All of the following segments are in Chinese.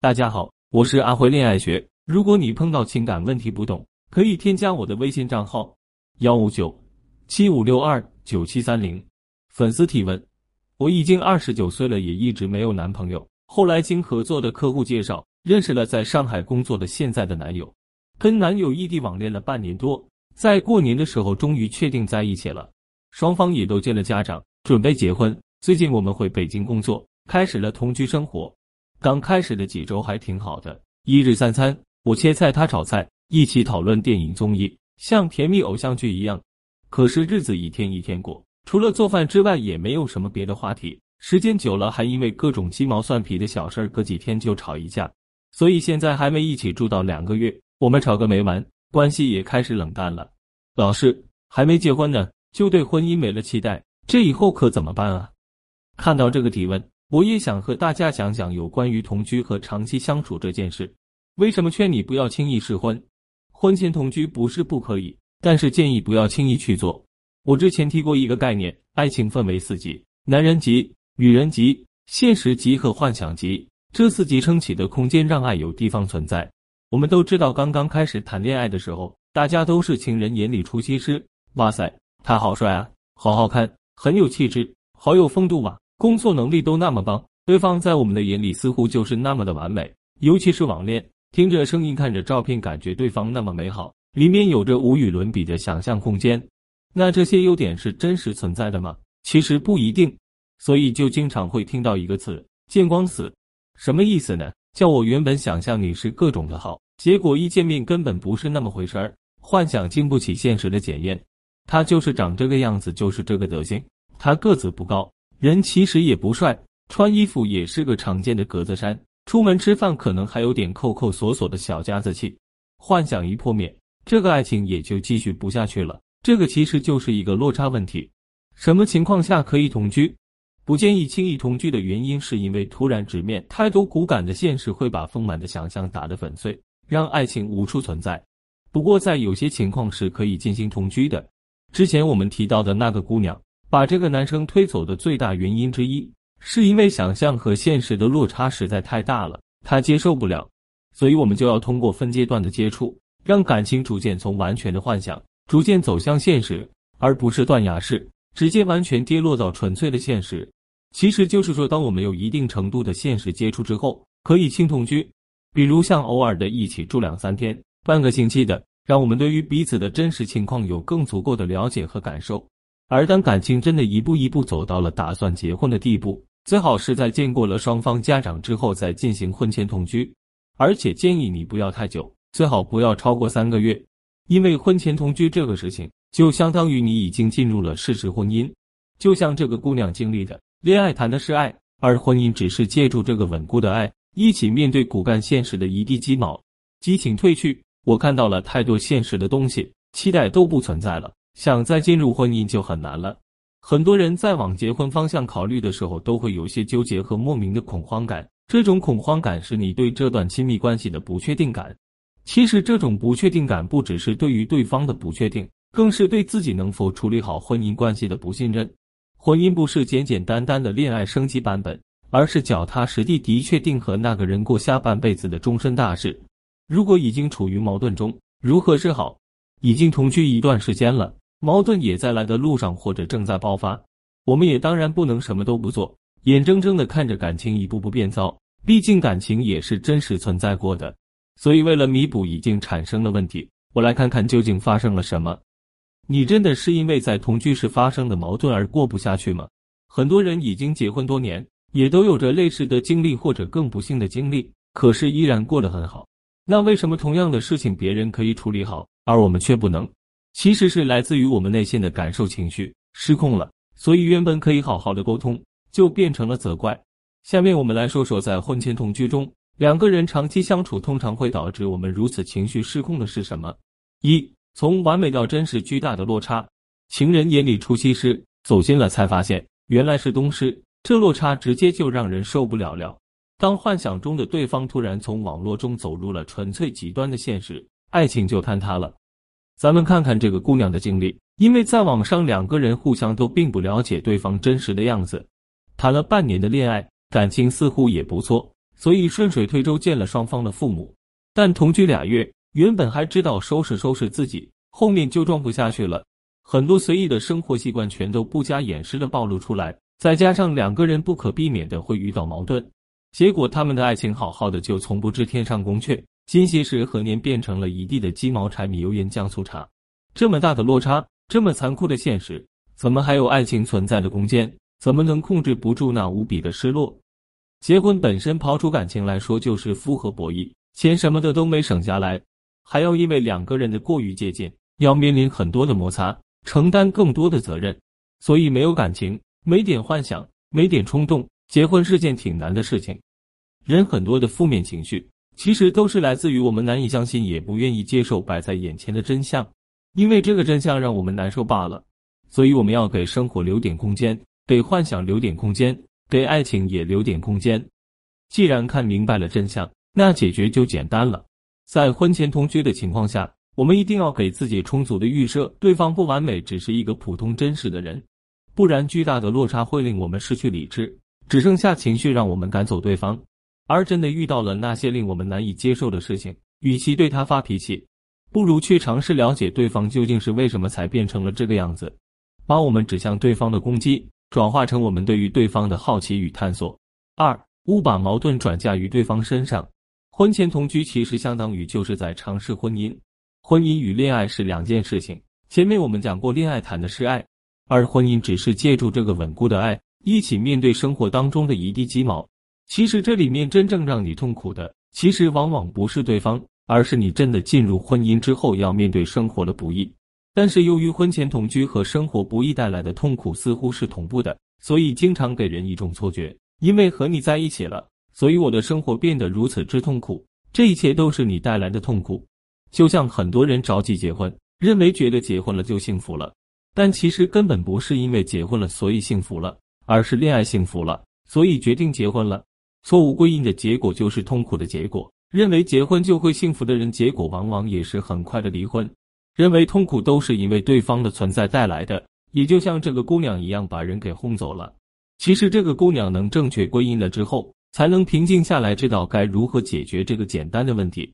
大家好，我是阿辉恋爱学。如果你碰到情感问题不懂，可以添加我的微信账号幺五九七五六二九七三零。粉丝提问：我已经二十九岁了，也一直没有男朋友。后来经合作的客户介绍，认识了在上海工作的现在的男友，跟男友异地网恋了半年多，在过年的时候终于确定在一起了，双方也都见了家长，准备结婚。最近我们回北京工作，开始了同居生活。刚开始的几周还挺好的，一日三餐，我切菜，他炒菜，一起讨论电影综艺，像甜蜜偶像剧一样。可是日子一天一天过，除了做饭之外，也没有什么别的话题。时间久了，还因为各种鸡毛蒜皮的小事儿，隔几天就吵一架。所以现在还没一起住到两个月，我们吵个没完，关系也开始冷淡了。老师还没结婚呢，就对婚姻没了期待，这以后可怎么办啊？看到这个提问。我也想和大家讲讲有关于同居和长期相处这件事。为什么劝你不要轻易试婚？婚前同居不是不可以，但是建议不要轻易去做。我之前提过一个概念，爱情分为四级：男人级、女人级、现实级和幻想级。这四级撑起的空间让爱有地方存在。我们都知道，刚刚开始谈恋爱的时候，大家都是情人眼里出西施。哇塞，他好帅啊，好好看，很有气质，好有风度啊。工作能力都那么棒，对方在我们的眼里似乎就是那么的完美。尤其是网恋，听着声音，看着照片，感觉对方那么美好，里面有着无与伦比的想象空间。那这些优点是真实存在的吗？其实不一定。所以就经常会听到一个词“见光死”，什么意思呢？叫我原本想象你是各种的好，结果一见面根本不是那么回事儿。幻想经不起现实的检验，他就是长这个样子，就是这个德行。他个子不高。人其实也不帅，穿衣服也是个常见的格子衫，出门吃饭可能还有点扣扣索索的小家子气。幻想一破灭，这个爱情也就继续不下去了。这个其实就是一个落差问题。什么情况下可以同居？不建议轻易同居的原因，是因为突然直面太多骨感的现实，会把丰满的想象打得粉碎，让爱情无处存在。不过在有些情况是可以进行同居的。之前我们提到的那个姑娘。把这个男生推走的最大原因之一，是因为想象和现实的落差实在太大了，他接受不了。所以，我们就要通过分阶段的接触，让感情逐渐从完全的幻想，逐渐走向现实，而不是断崖式，直接完全跌落到纯粹的现实。其实就是说，当我们有一定程度的现实接触之后，可以轻同居，比如像偶尔的一起住两三天、半个星期的，让我们对于彼此的真实情况有更足够的了解和感受。而当感情真的一步一步走到了打算结婚的地步，最好是在见过了双方家长之后再进行婚前同居，而且建议你不要太久，最好不要超过三个月，因为婚前同居这个事情就相当于你已经进入了事实婚姻。就像这个姑娘经历的，恋爱谈的是爱，而婚姻只是借助这个稳固的爱，一起面对骨干现实的一地鸡毛，激情褪去，我看到了太多现实的东西，期待都不存在了。想再进入婚姻就很难了。很多人在往结婚方向考虑的时候，都会有些纠结和莫名的恐慌感。这种恐慌感是你对这段亲密关系的不确定感。其实，这种不确定感不只是对于对方的不确定，更是对自己能否处理好婚姻关系的不信任。婚姻不是简简单单的恋爱升级版本，而是脚踏实地的确定和那个人过下半辈子的终身大事。如果已经处于矛盾中，如何是好？已经同居一段时间了。矛盾也在来的路上，或者正在爆发。我们也当然不能什么都不做，眼睁睁的看着感情一步步变糟。毕竟感情也是真实存在过的。所以为了弥补已经产生的问题，我来看看究竟发生了什么。你真的是因为在同居时发生的矛盾而过不下去吗？很多人已经结婚多年，也都有着类似的经历或者更不幸的经历，可是依然过得很好。那为什么同样的事情别人可以处理好，而我们却不能？其实是来自于我们内心的感受情绪失控了，所以原本可以好好的沟通，就变成了责怪。下面我们来说说，在婚前同居中，两个人长期相处通常会导致我们如此情绪失控的是什么？一，从完美到真实巨大的落差。情人眼里出西施，走近了才发现原来是东施，这落差直接就让人受不了了。当幻想中的对方突然从网络中走入了纯粹极端的现实，爱情就坍塌了。咱们看看这个姑娘的经历，因为在网上两个人互相都并不了解对方真实的样子，谈了半年的恋爱，感情似乎也不错，所以顺水推舟见了双方的父母。但同居俩月，原本还知道收拾收拾自己，后面就装不下去了，很多随意的生活习惯全都不加掩饰的暴露出来。再加上两个人不可避免的会遇到矛盾，结果他们的爱情好好的就从不知天上宫阙，今夕时何年变成了一地的鸡毛柴米油盐酱醋茶。这么大的落差，这么残酷的现实，怎么还有爱情存在的空间？怎么能控制不住那无比的失落？结婚本身刨除感情来说就是复合博弈，钱什么的都没省下来，还要因为两个人的过于接近，要面临很多的摩擦，承担更多的责任。所以没有感情，没点幻想，没点冲动，结婚是件挺难的事情。人很多的负面情绪，其实都是来自于我们难以相信，也不愿意接受摆在眼前的真相，因为这个真相让我们难受罢了。所以我们要给生活留点空间。给幻想留点空间，给爱情也留点空间。既然看明白了真相，那解决就简单了。在婚前同居的情况下，我们一定要给自己充足的预设，对方不完美，只是一个普通真实的人。不然，巨大的落差会令我们失去理智，只剩下情绪，让我们赶走对方。而真的遇到了那些令我们难以接受的事情，与其对他发脾气，不如去尝试了解对方究竟是为什么才变成了这个样子，把我们指向对方的攻击。转化成我们对于对方的好奇与探索。二，勿把矛盾转嫁于对方身上。婚前同居其实相当于就是在尝试婚姻。婚姻与恋爱是两件事情。前面我们讲过，恋爱谈的是爱，而婚姻只是借助这个稳固的爱，一起面对生活当中的一地鸡毛。其实这里面真正让你痛苦的，其实往往不是对方，而是你真的进入婚姻之后要面对生活的不易。但是由于婚前同居和生活不易带来的痛苦似乎是同步的，所以经常给人一种错觉：因为和你在一起了，所以我的生活变得如此之痛苦。这一切都是你带来的痛苦。就像很多人着急结婚，认为觉得结婚了就幸福了，但其实根本不是因为结婚了所以幸福了，而是恋爱幸福了，所以决定结婚了。错误归因的结果就是痛苦的结果。认为结婚就会幸福的人，结果往往也是很快的离婚。认为痛苦都是因为对方的存在带来的，也就像这个姑娘一样，把人给轰走了。其实这个姑娘能正确归因了之后，才能平静下来，知道该如何解决这个简单的问题。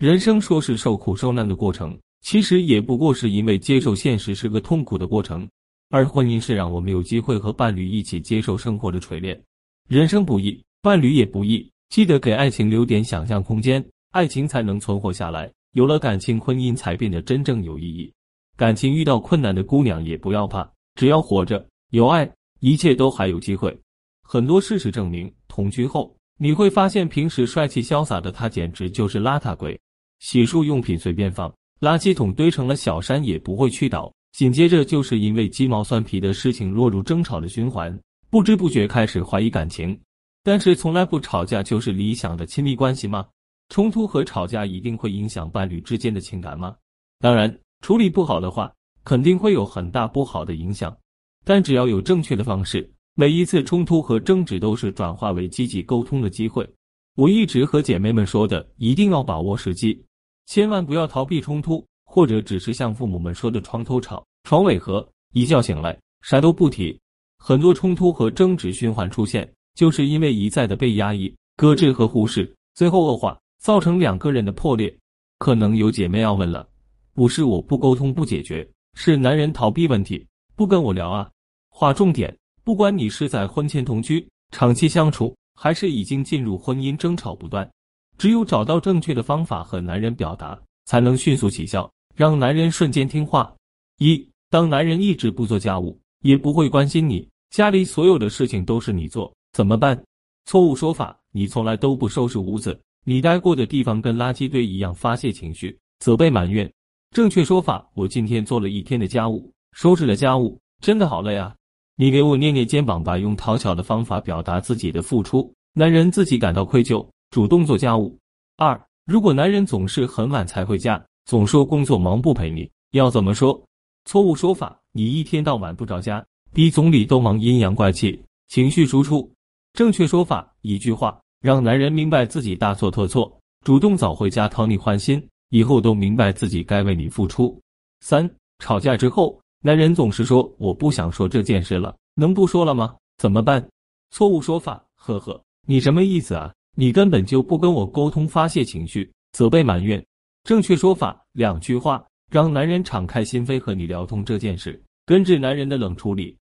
人生说是受苦受难的过程，其实也不过是因为接受现实是个痛苦的过程，而婚姻是让我们有机会和伴侣一起接受生活的锤炼。人生不易，伴侣也不易，记得给爱情留点想象空间，爱情才能存活下来。有了感情，婚姻才变得真正有意义。感情遇到困难的姑娘也不要怕，只要活着有爱，一切都还有机会。很多事实证明，同居后你会发现，平时帅气潇洒的他简直就是邋遢鬼。洗漱用品随便放，垃圾桶堆成了小山也不会去倒。紧接着就是因为鸡毛蒜皮的事情落入争吵的循环，不知不觉开始怀疑感情。但是从来不吵架就是理想的亲密关系吗？冲突和吵架一定会影响伴侣之间的情感吗？当然，处理不好的话，肯定会有很大不好的影响。但只要有正确的方式，每一次冲突和争执都是转化为积极沟通的机会。我一直和姐妹们说的，一定要把握时机，千万不要逃避冲突，或者只是像父母们说的“床头吵，床尾和”，一觉醒来啥都不提。很多冲突和争执循环出现，就是因为一再的被压抑、搁置和忽视，最后恶化。造成两个人的破裂，可能有姐妹要问了：不是我不沟通不解决，是男人逃避问题，不跟我聊啊？划重点，不管你是在婚前同居、长期相处，还是已经进入婚姻争吵不断，只有找到正确的方法和男人表达，才能迅速起效，让男人瞬间听话。一，当男人一直不做家务，也不会关心你，家里所有的事情都是你做，怎么办？错误说法，你从来都不收拾屋子。你待过的地方跟垃圾堆一样，发泄情绪、责备、埋怨。正确说法：我今天做了一天的家务，收拾了家务，真的好累啊！你给我捏捏肩膀吧，用讨巧的方法表达自己的付出，男人自己感到愧疚，主动做家务。二，如果男人总是很晚才回家，总说工作忙不陪你，要怎么说？错误说法：你一天到晚不着家，比总理都忙，阴阳怪气，情绪输出。正确说法：一句话。让男人明白自己大错特错，主动早回家讨你欢心，以后都明白自己该为你付出。三吵架之后，男人总是说我不想说这件事了，能不说了吗？怎么办？错误说法，呵呵，你什么意思啊？你根本就不跟我沟通发泄情绪，责备埋怨。正确说法两句话，让男人敞开心扉和你聊通这件事。根治男人的冷处理，